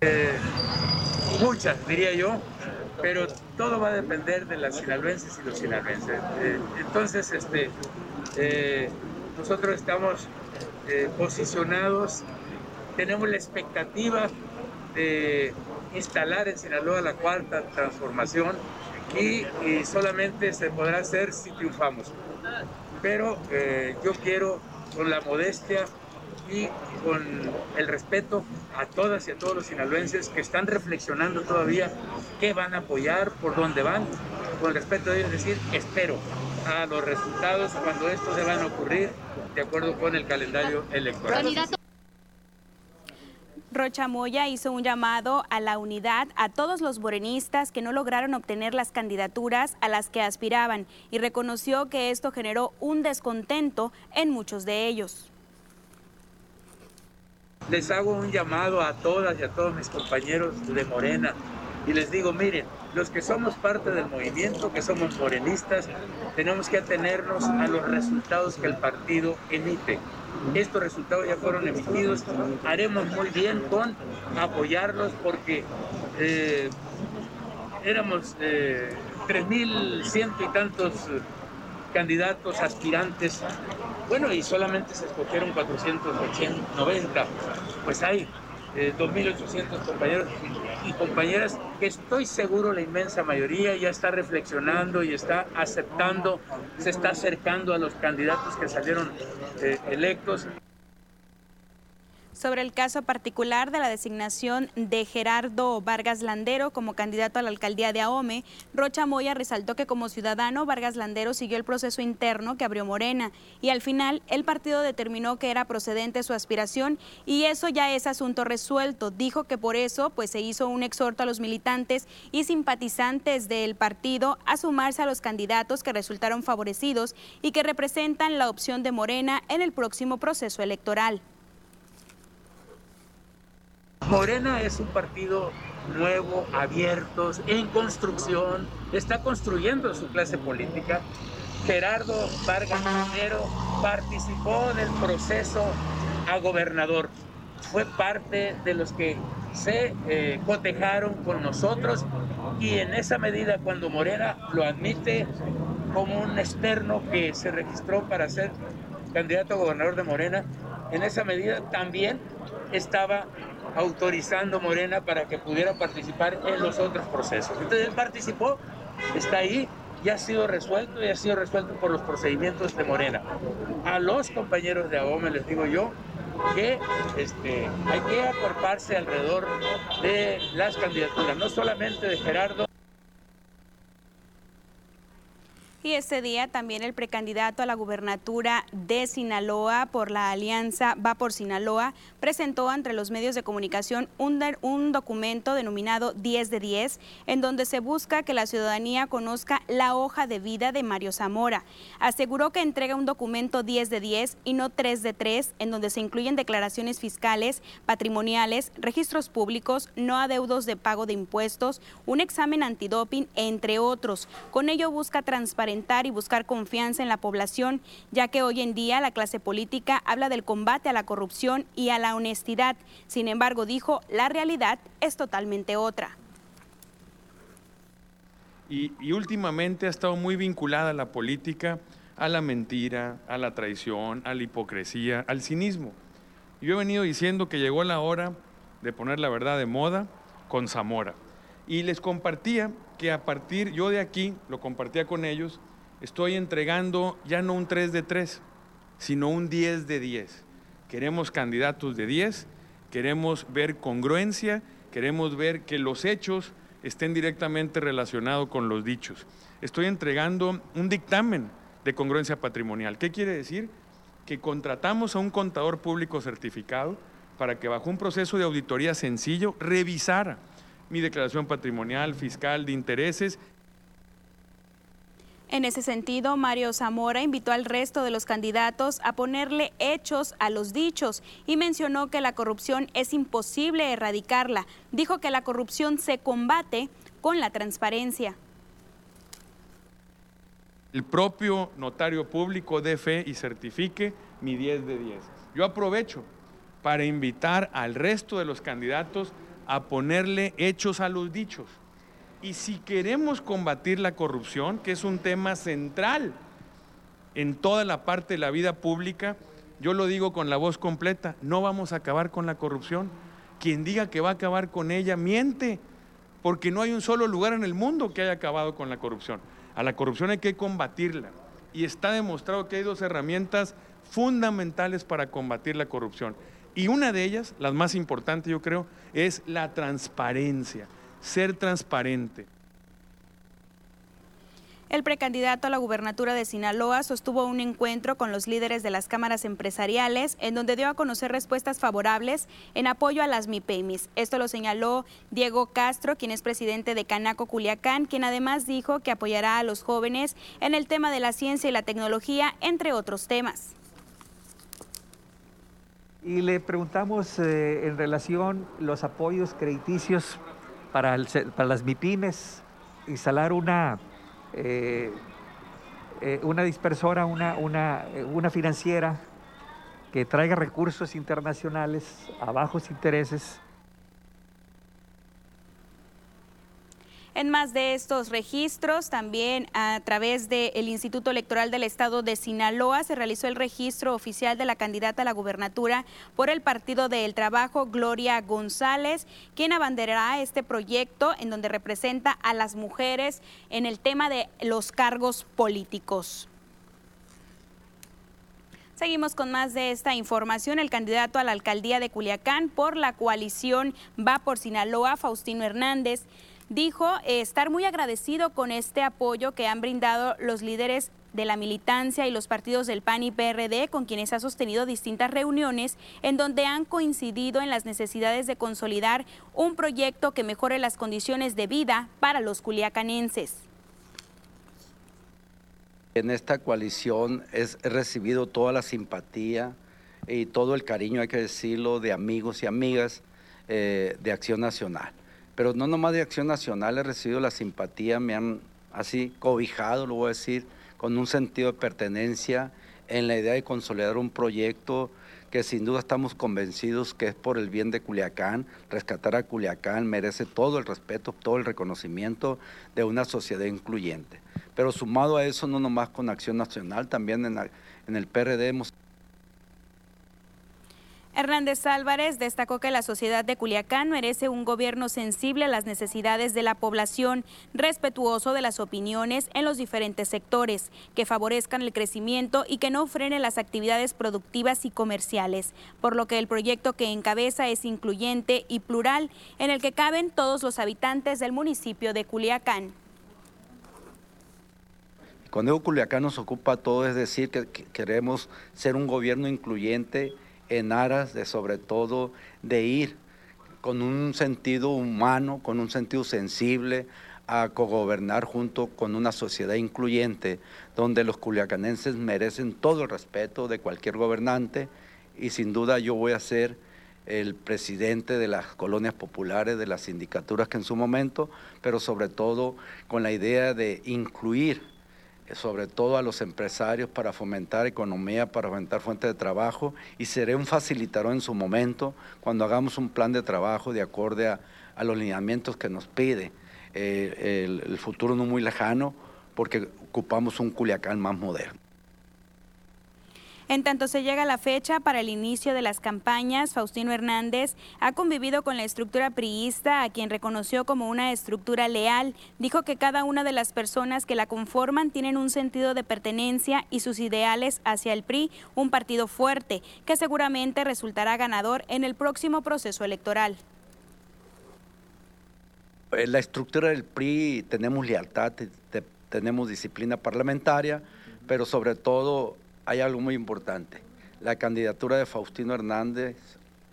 Eh, muchas, diría yo, pero todo va a depender de las sinaloenses y los sinaloenses. Eh, entonces, este, eh, nosotros estamos posicionados, tenemos la expectativa de instalar en Sinaloa la cuarta transformación y, solamente se podrá hacer si triunfamos. Pero eh, yo quiero, con la modestia y con el respeto a todas y a todos los sinaloenses que están reflexionando todavía qué van a apoyar, por dónde van, con el respeto de ellos decir, espero a los resultados cuando estos deban ocurrir de acuerdo con el calendario electoral.
Rocha Moya hizo un llamado a la unidad a todos los morenistas que no lograron obtener las candidaturas a las que aspiraban y reconoció que esto generó un descontento en muchos de ellos.
Les hago un llamado a todas y a todos mis compañeros de Morena y les digo, miren, los que somos parte del movimiento, que somos morenistas, tenemos que atenernos a los resultados que el partido emite. Estos resultados ya fueron emitidos. Haremos muy bien con apoyarlos porque eh, éramos eh, 3.100 y tantos candidatos, aspirantes. Bueno, y solamente se escogieron 490. Pues hay 2.800 eh, compañeros y compañeras que estoy seguro la inmensa mayoría ya está reflexionando y está aceptando, se está acercando a los candidatos que salieron eh, electos
sobre el caso particular de la designación de Gerardo Vargas Landero como candidato a la alcaldía de Ahome, Rocha Moya resaltó que como ciudadano Vargas Landero siguió el proceso interno que abrió Morena y al final el partido determinó que era procedente su aspiración y eso ya es asunto resuelto. Dijo que por eso pues se hizo un exhorto a los militantes y simpatizantes del partido a sumarse a los candidatos que resultaron favorecidos y que representan la opción de Morena en el próximo proceso electoral.
Morena es un partido nuevo, abierto, en construcción, está construyendo su clase política. Gerardo Vargas Minero participó del proceso a gobernador. Fue parte de los que se eh, cotejaron con nosotros y en esa medida cuando Morena lo admite como un externo que se registró para ser candidato a gobernador de Morena, en esa medida también estaba autorizando Morena para que pudiera participar en los otros procesos. Entonces él participó, está ahí, ya ha sido resuelto y ha sido resuelto por los procedimientos de Morena. A los compañeros de AOME les digo yo que este, hay que acorparse alrededor de las candidaturas, no solamente de Gerardo.
Y ese día también el precandidato a la gubernatura de Sinaloa por la alianza Va por Sinaloa presentó entre los medios de comunicación un, un, documento denominado 10 de 10, en donde se busca que la ciudadanía conozca la hoja de vida de Mario Zamora. Aseguró que entrega un documento 10 de 10 y no 3 de 3, en donde se incluyen declaraciones fiscales, patrimoniales, registros públicos, no adeudos de pago de impuestos, un examen antidoping, entre otros. Con ello busca transparencia y buscar confianza en la población, ya que hoy en día la clase política habla del combate a la corrupción y a la honestidad. Sin embargo, dijo, la realidad es totalmente otra.
Y, y últimamente ha estado muy vinculada la política a la mentira, a la traición, a la hipocresía, al cinismo. Yo he venido diciendo que llegó la hora de poner la verdad de moda con Zamora. Y les compartía que a partir, yo de aquí, lo compartía con ellos, estoy entregando ya no un 3 de 3, sino un 10 de 10. Queremos candidatos de 10, queremos ver congruencia, queremos ver que los hechos estén directamente relacionados con los dichos. Estoy entregando un dictamen de congruencia patrimonial. ¿Qué quiere decir? Que contratamos a un contador público certificado para que bajo un proceso de auditoría sencillo revisara mi declaración patrimonial, fiscal, de intereses
en ese sentido, Mario Zamora invitó al resto de los candidatos a ponerle hechos a los dichos y mencionó que la corrupción es imposible erradicarla. Dijo que la corrupción se combate con la transparencia.
El propio notario público dé fe y certifique mi 10 de 10. Yo aprovecho para invitar al resto de los candidatos a ponerle hechos a los dichos. Y si queremos combatir la corrupción, que es un tema central en toda la parte de la vida pública, yo lo digo con la voz completa, no vamos a acabar con la corrupción. Quien diga que va a acabar con ella miente, porque no hay un solo lugar en el mundo que haya acabado con la corrupción. A la corrupción hay que combatirla. Y está demostrado que hay dos herramientas fundamentales para combatir la corrupción. Y una de ellas, la más importante yo creo, es la transparencia ser transparente.
El precandidato a la gubernatura de Sinaloa sostuvo un encuentro con los líderes de las cámaras empresariales en donde dio a conocer respuestas favorables en apoyo a las MIPEMIS. Esto lo señaló Diego Castro, quien es presidente de Canaco Culiacán, quien además dijo que apoyará a los jóvenes en el tema de la ciencia y la tecnología, entre otros temas.
Y le preguntamos eh, en relación los apoyos crediticios para, las MIPIMES, instalar una, eh, eh, una dispersora, una, una, una financiera que traiga recursos internacionales a bajos intereses
En más de estos registros, también a través del Instituto Electoral del Estado de Sinaloa se realizó el registro oficial de la candidata a la gubernatura por el Partido del Trabajo, Gloria González, quien abanderará este proyecto en donde representa a las mujeres en el tema de los cargos políticos. Seguimos con más de esta información. El candidato a la alcaldía de Culiacán por la coalición Va por Sinaloa, Faustino Hernández, dijo eh, estar muy agradecido con este apoyo que han brindado los líderes de la militancia y los partidos del PAN y PRD, con quienes ha sostenido distintas reuniones en donde han coincidido en las necesidades de consolidar un proyecto que mejore las condiciones de vida para los culiacanenses.
En esta coalición he recibido toda la simpatía y todo el cariño, hay que decirlo, de amigos y amigas eh, de Acción Nacional pero no nomás de Acción Nacional he recibido la simpatía, me han así cobijado, lo voy a decir, con un sentido de pertenencia en la idea de consolidar un proyecto que sin duda estamos convencidos que es por el bien de Culiacán. Rescatar a Culiacán merece todo el respeto, todo el reconocimiento de una sociedad incluyente. Pero sumado a eso, no nomás con Acción Nacional, también en, el PRD hemos...
Hernández Álvarez destacó que la sociedad de Culiacán merece un gobierno sensible a las necesidades de la población, respetuoso de las opiniones en los diferentes sectores, que favorezcan el crecimiento y que no frene las actividades productivas y comerciales, por lo que el proyecto que encabeza es incluyente y plural, en el que caben todos los habitantes del municipio de Culiacán.
Cuando digo Culiacán nos ocupa todo, es decir, que queremos ser un gobierno incluyente en aras de sobre todo de ir con un sentido humano, con un sentido sensible a cogobernar junto con una sociedad incluyente donde los culiacanenses merecen todo el respeto de cualquier gobernante. Y sin duda yo voy a ser el presidente de las colonias populares, de las sindicaturas que en su momento, pero sobre todo con la idea de incluir sobre todo a los empresarios para fomentar economía, para fomentar fuentes de trabajo y seré un facilitador en su momento cuando hagamos un plan de trabajo de acorde a, los lineamientos que nos pide eh, el futuro no muy lejano porque ocupamos un Culiacán más moderno.
En tanto se llega la fecha para el inicio de las campañas, Faustino Hernández ha convivido con la estructura priista, a quien reconoció como una estructura leal. Dijo que cada una de las personas que la conforman tienen un sentido de pertenencia y sus ideales hacia el PRI, un partido fuerte, que seguramente resultará ganador en el próximo proceso electoral.
en la estructura del PRI tenemos lealtad, tenemos disciplina parlamentaria, pero sobre todo hay algo muy importante. La candidatura de Faustino Hernández,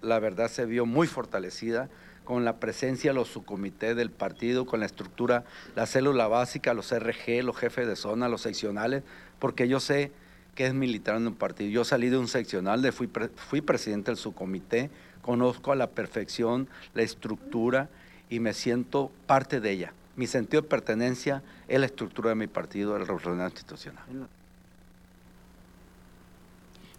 la verdad, se vio muy fortalecida con la presencia de los subcomités del partido, con la estructura, la célula básica, los RG, los jefes de zona, los seccionales, porque yo sé que es militar en un partido. Yo salí de un seccional, de fui, fui presidente del subcomité, conozco a la perfección la estructura y me siento parte de ella. Mi sentido de pertenencia es la estructura de mi partido, el representante institucional.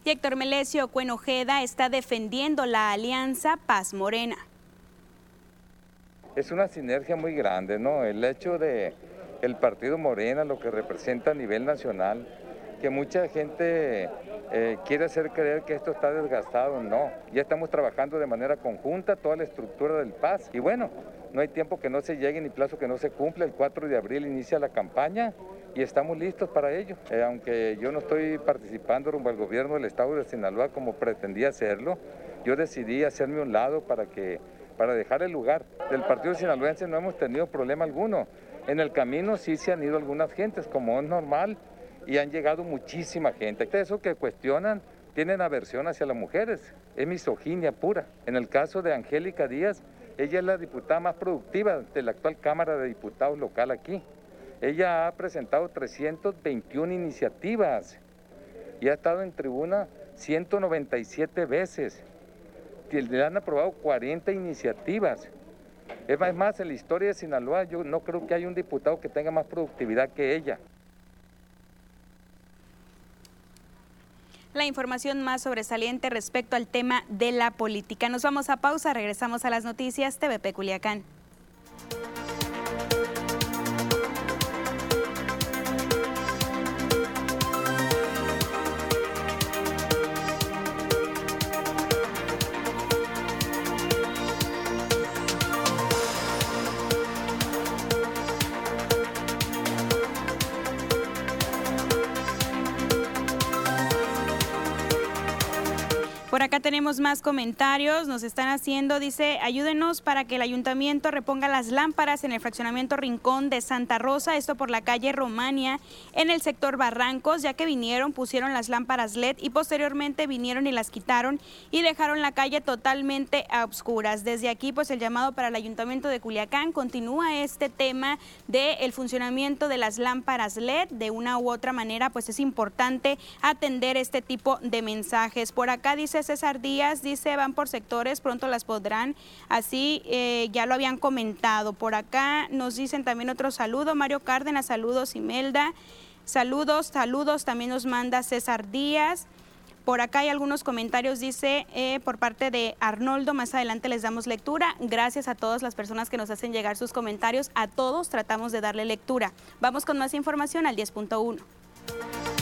Y Héctor Melesio Cuenojeda está defendiendo la alianza Paz Morena.
Es una sinergia muy grande, ¿no? El hecho de el partido Morena, lo que representa a nivel nacional, que mucha gente eh, quiere hacer creer que esto está desgastado, no. Ya estamos trabajando de manera conjunta toda la estructura del Paz. Y bueno, no hay tiempo que no se llegue ni plazo que no se cumpla. El 4 de abril inicia la campaña y estamos listos para ello. Eh, aunque yo no estoy participando rumbo al gobierno del estado de Sinaloa como pretendía hacerlo, yo decidí hacerme un lado para que para dejar el lugar. Del partido sinaloense no hemos tenido problema alguno. En el camino sí se han ido algunas gentes, como es normal, y han llegado muchísima gente. Eso que cuestionan tienen aversión hacia las mujeres, es misoginia pura. En el caso de Angélica Díaz, ella es la diputada más productiva de la actual Cámara de Diputados local aquí. Ella ha presentado 321 iniciativas y ha estado en tribuna 197 veces. Le han aprobado 40 iniciativas. Es más, en la historia de Sinaloa yo no creo que haya un diputado que tenga más productividad que ella.
la información más sobresaliente respecto al tema de la política. Nos vamos a pausa, regresamos a las noticias TVP Culiacán. Acá tenemos más comentarios, nos están haciendo, dice, ayúdenos para que el ayuntamiento reponga las lámparas en el fraccionamiento Rincón de Santa Rosa, esto por la calle Romania, en el sector Barrancos, ya que vinieron, pusieron las lámparas LED y posteriormente vinieron y las quitaron y dejaron la calle totalmente a oscuras. Desde aquí, pues el llamado para el ayuntamiento de Culiacán continúa este tema del funcionamiento de las lámparas LED. De una u otra manera, pues es importante atender este tipo de mensajes. Por acá dice César Díaz, dice, van por sectores, pronto las podrán. Así eh, ya lo habían comentado. Por acá nos dicen también otro saludo. Mario Cárdenas, saludos, Imelda. Saludos, saludos, también nos manda César Díaz. Por acá hay algunos comentarios, dice, eh, por parte de Arnoldo, más adelante les damos lectura. Gracias a todas las personas que nos hacen llegar sus comentarios. A todos tratamos de darle lectura. Vamos con más información al 10.1.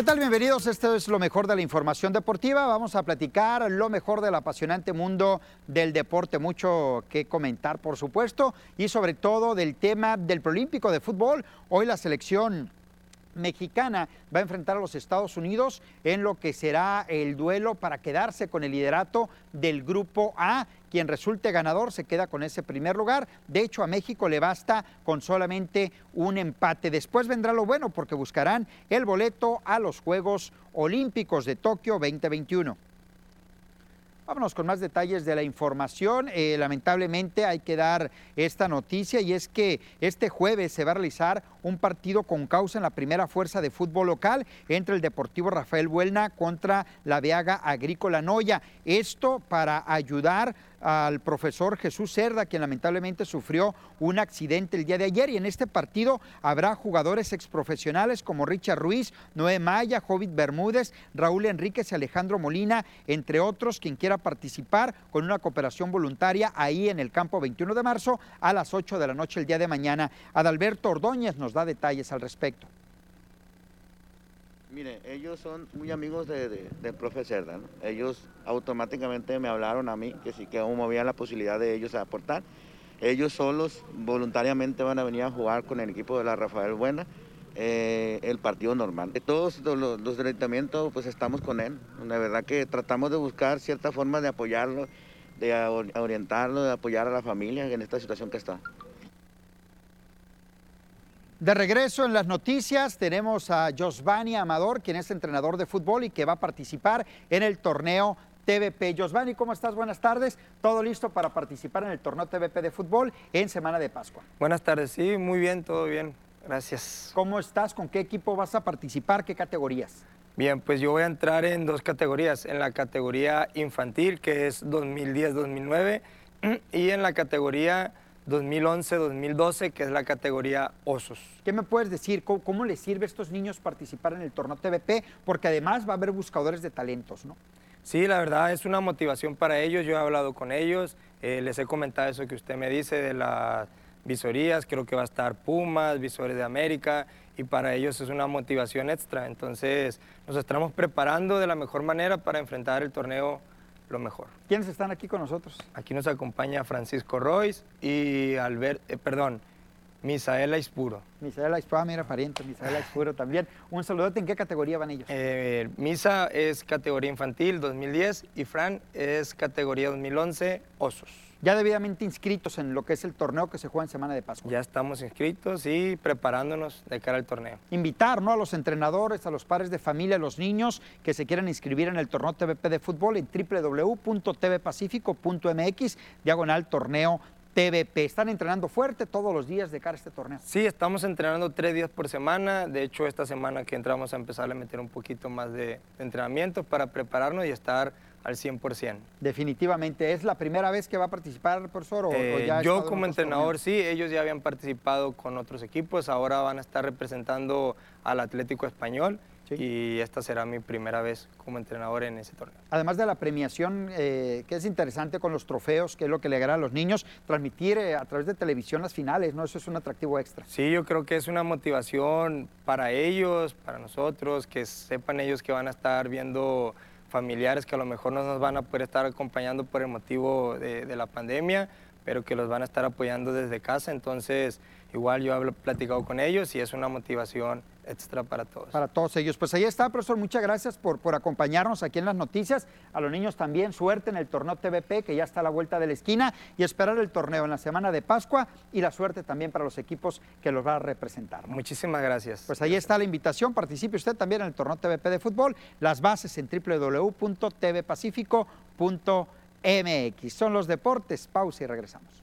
¿Qué tal? Bienvenidos. Esto es lo mejor de la información deportiva. Vamos a platicar lo mejor del apasionante mundo del deporte. Mucho que comentar, por supuesto, y sobre todo del tema del Prolímpico de fútbol. Hoy la selección mexicana va a enfrentar a los Estados Unidos en lo que será el duelo para quedarse con el liderato del Grupo A. Quien resulte ganador se queda con ese primer lugar. De hecho, a México le basta con solamente un empate. Después vendrá lo bueno porque buscarán el boleto a los Juegos Olímpicos de Tokio 2021. Vámonos con más detalles de la información. Eh, lamentablemente hay que dar esta noticia y es que este jueves se va a realizar un partido con causa en la primera fuerza de fútbol local entre el Deportivo Rafael Buelna contra la Viaga Agrícola Noya. Esto para ayudar al profesor Jesús Cerda, quien lamentablemente sufrió un accidente el día de ayer. Y en este partido habrá jugadores exprofesionales como Richard Ruiz, Noé Maya, Jovit Bermúdez, Raúl Enríquez y Alejandro Molina, entre otros, quien quiera participar con una cooperación voluntaria ahí en el campo 21 de marzo a las 8 de la noche el día de mañana. Adalberto Ordóñez nos da detalles al respecto.
Mire, ellos son muy amigos de, del profe Cerda, Ellos automáticamente me hablaron a mí que sí que aún había la posibilidad de ellos aportar. Ellos solos voluntariamente van a venir a jugar con el equipo de la Rafael Buena eh, el partido normal. Todos los, los pues estamos con él. La verdad que tratamos de buscar cierta forma de apoyarlo, de orientarlo, de apoyar a la familia en esta situación que está.
De regreso en las noticias tenemos a Josvani Amador, quien es entrenador de fútbol y que va a participar en el torneo TVP. Josvani, ¿cómo estás? Buenas tardes. ¿Todo listo para participar en el torneo TVP de fútbol en Semana de Pascua?
Buenas tardes, sí, muy bien, todo bien. Gracias.
¿Cómo estás? ¿Con qué equipo vas a participar? ¿Qué categorías?
Bien, pues yo voy a entrar en dos categorías, en la categoría infantil, que es 2010-2009, y en la categoría 2011-2012, que es la categoría osos.
¿Qué me puedes decir? ¿Cómo, les sirve a estos niños participar en el torneo TVP? Porque además va a haber buscadores de talentos, ¿no?
Sí, la verdad es una motivación para ellos. Yo he hablado con ellos, eh, les he comentado eso que usted me dice de las visorías. Creo que va a estar Pumas, Visores de América, y para ellos es una motivación extra. Entonces, nos estamos preparando de la mejor manera para enfrentar el torneo lo mejor.
¿Quiénes están aquí con nosotros?
Aquí nos acompaña Francisco Royce y Albert, eh, perdón, Misaela Ispuro.
Misaela Ispuro, ah, mira, pariente, Misaela Ispuro también. Un saludote, ¿en qué categoría van ellos?
Eh, Misa es categoría infantil 2010 y Fran es categoría 2011, osos
ya debidamente inscritos en lo que es el torneo que se juega en Semana de Pascua.
Ya estamos inscritos y preparándonos de cara al torneo.
Invitar ¿no? a los entrenadores, a los padres de familia, a los niños que se quieran inscribir en el torneo TVP de fútbol en www.tvpacifico.mx, diagonal torneo TVP. ¿Están entrenando fuerte todos los días de cara a este torneo?
Sí, estamos entrenando tres días por semana. De hecho, esta semana que entramos a empezar a meter un poquito más de entrenamiento para prepararnos y estar al 100%.
Definitivamente. ¿Es la primera vez que va a participar, profesor? O,
eh, yo como entrenador sí, ellos ya habían participado con otros equipos, ahora van a estar representando al Atlético Español y esta será mi primera vez como entrenador en ese torneo.
Además de la premiación, eh, que es interesante con los trofeos, que es lo que le agrada a los niños, transmitir eh, a través de televisión las finales, ¿no? Eso es un atractivo extra.
Sí, yo creo que es una motivación para ellos, para nosotros, que sepan ellos que van a estar viendo familiares que a lo mejor no nos van a poder estar acompañando por el motivo de, la pandemia, pero que los van a estar apoyando desde casa. Entonces, igual yo he platicado con ellos y es una motivación extra para todos.
Para todos ellos. Pues ahí está, profesor. Muchas gracias por, por acompañarnos aquí en las noticias. A los niños también suerte en el torneo TVP, que ya está a la vuelta de la esquina, y esperar el torneo en la semana de Pascua y la suerte también para los equipos que los va a representar.
Muchísimas gracias.
Pues ahí está la invitación. Participe usted también en el torneo TVP de fútbol. Las bases en www.tvpacifico.mx. Son los deportes. Pausa y regresamos.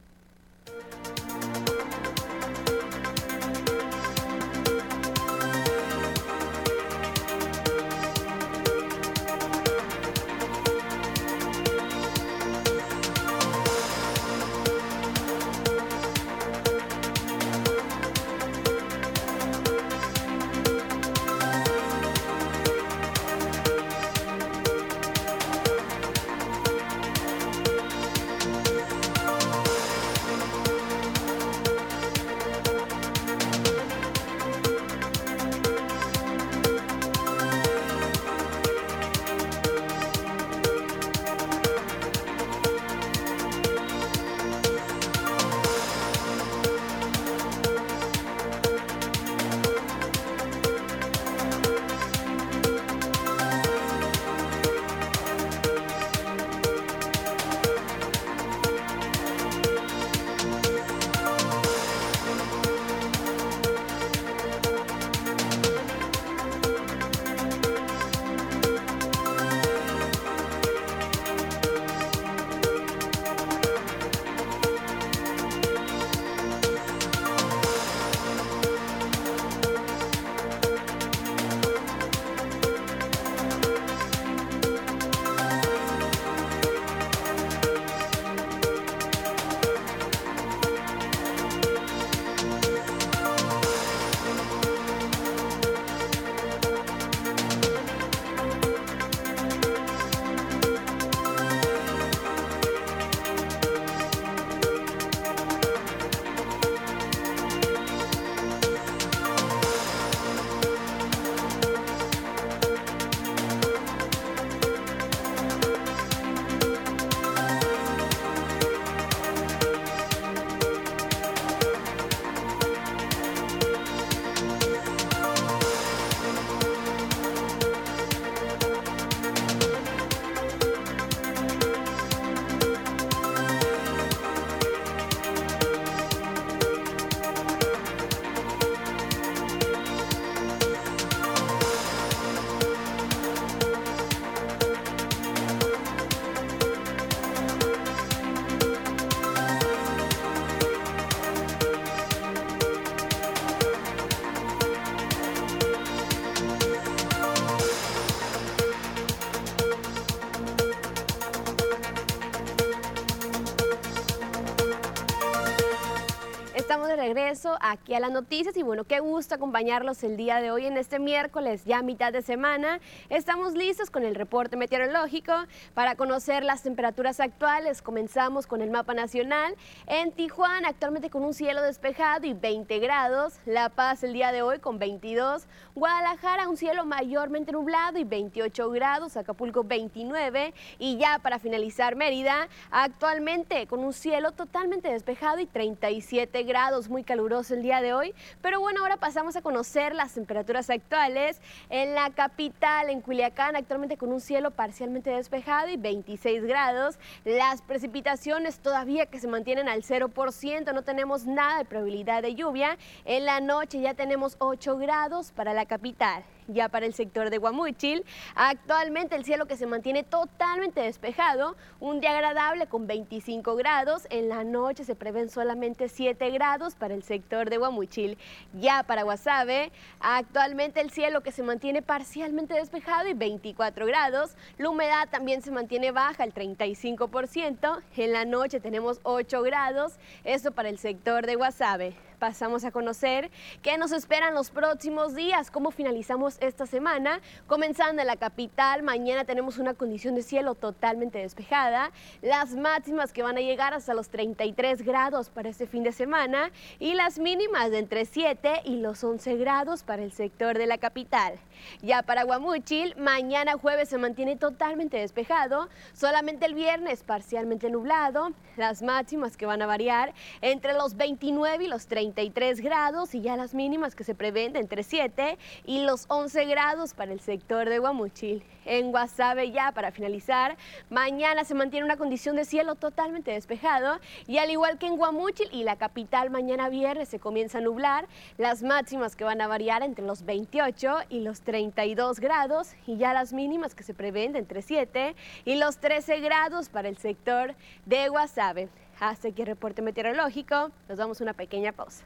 Regreso aquí a las noticias y bueno, qué gusto acompañarlos el día de hoy en este miércoles, ya mitad de semana. Estamos listos con el reporte meteorológico para conocer las temperaturas actuales. Comenzamos con el mapa nacional. En Tijuana, actualmente con un cielo despejado y 20 grados. La Paz el día de hoy con 22. Guadalajara, un cielo mayormente nublado y 28 grados. Acapulco 29. Y ya para finalizar, Mérida, actualmente con un cielo totalmente despejado y 37 grados, muy caluroso el día de hoy. Pero bueno, ahora pasamos a conocer las temperaturas actuales en la capital, en Culiacán, actualmente con un cielo parcialmente despejado y 26 grados. Las precipitaciones todavía que se mantienen al 0%, no tenemos nada de probabilidad de lluvia. En la noche ya tenemos 8 grados para la capital ya para el sector de Guamúchil. Actualmente el cielo que se mantiene totalmente despejado, un día agradable con 25 grados. En la noche se prevén solamente 7 grados para el sector de Guamúchil. Ya para Guasave, actualmente el cielo que se mantiene parcialmente despejado y 24 grados. La humedad también se mantiene baja, el 35%. En la noche tenemos 8 grados. Eso para el sector de Guasave pasamos a conocer qué nos esperan los próximos días, cómo finalizamos esta semana. Comenzando en la capital, mañana tenemos una condición de cielo totalmente despejada, las máximas que van a llegar hasta los 33 grados para este fin de semana y las mínimas de entre 7 y los 11 grados para el sector de la capital. Ya para Guamúchil, mañana jueves se mantiene totalmente despejado, solamente el viernes parcialmente nublado, las máximas que van a variar entre los 29 y los 30 33 grados y ya las mínimas que se prevén entre 7 y los 11 grados para el sector de Guamuchil. En Guasave ya para finalizar, mañana se mantiene una condición de cielo totalmente despejado y al igual que en Guamuchil y la capital mañana viernes se comienza a nublar, las máximas que van a variar entre los 28 y los 32 grados y ya las mínimas que se prevén entre 7 y los 13 grados para el sector de Guasave. Hasta aquí el reporte meteorológico. Nos damos una pequeña pausa.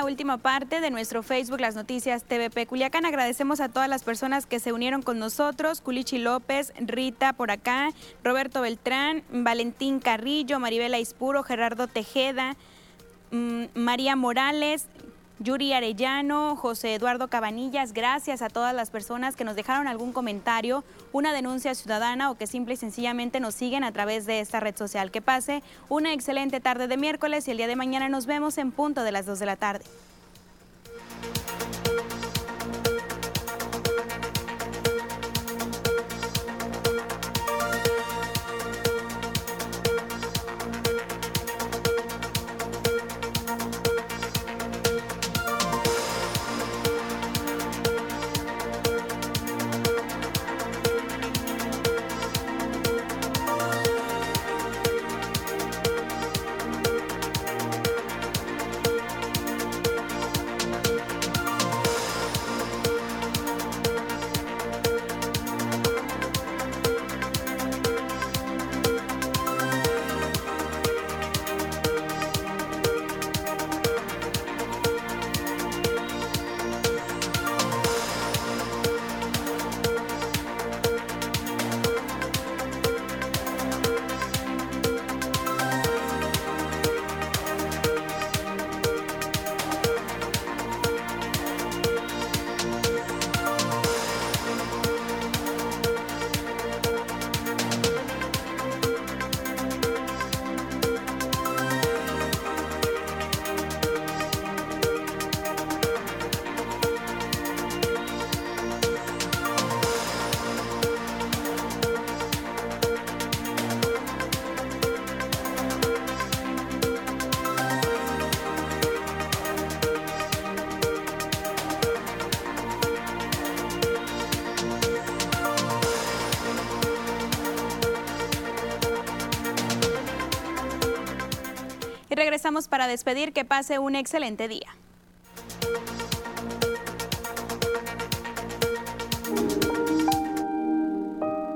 Última parte de nuestro Facebook, las noticias TVP Culiacán. Agradecemos a todas las personas que se unieron con nosotros, Culichi López, Rita por acá, Roberto Beltrán, Valentín Carrillo, Maribela Ispuro, Gerardo Tejeda, mm, María Morales, Yuri Arellano, José Eduardo Cabanillas, gracias a todas las personas que nos dejaron algún comentario, una denuncia ciudadana o que simple y sencillamente nos siguen a través de esta red social. Que pase una excelente tarde de miércoles y el día de mañana nos vemos en punto de las 2 de la tarde. Regresamos para despedir. Que pase un excelente día.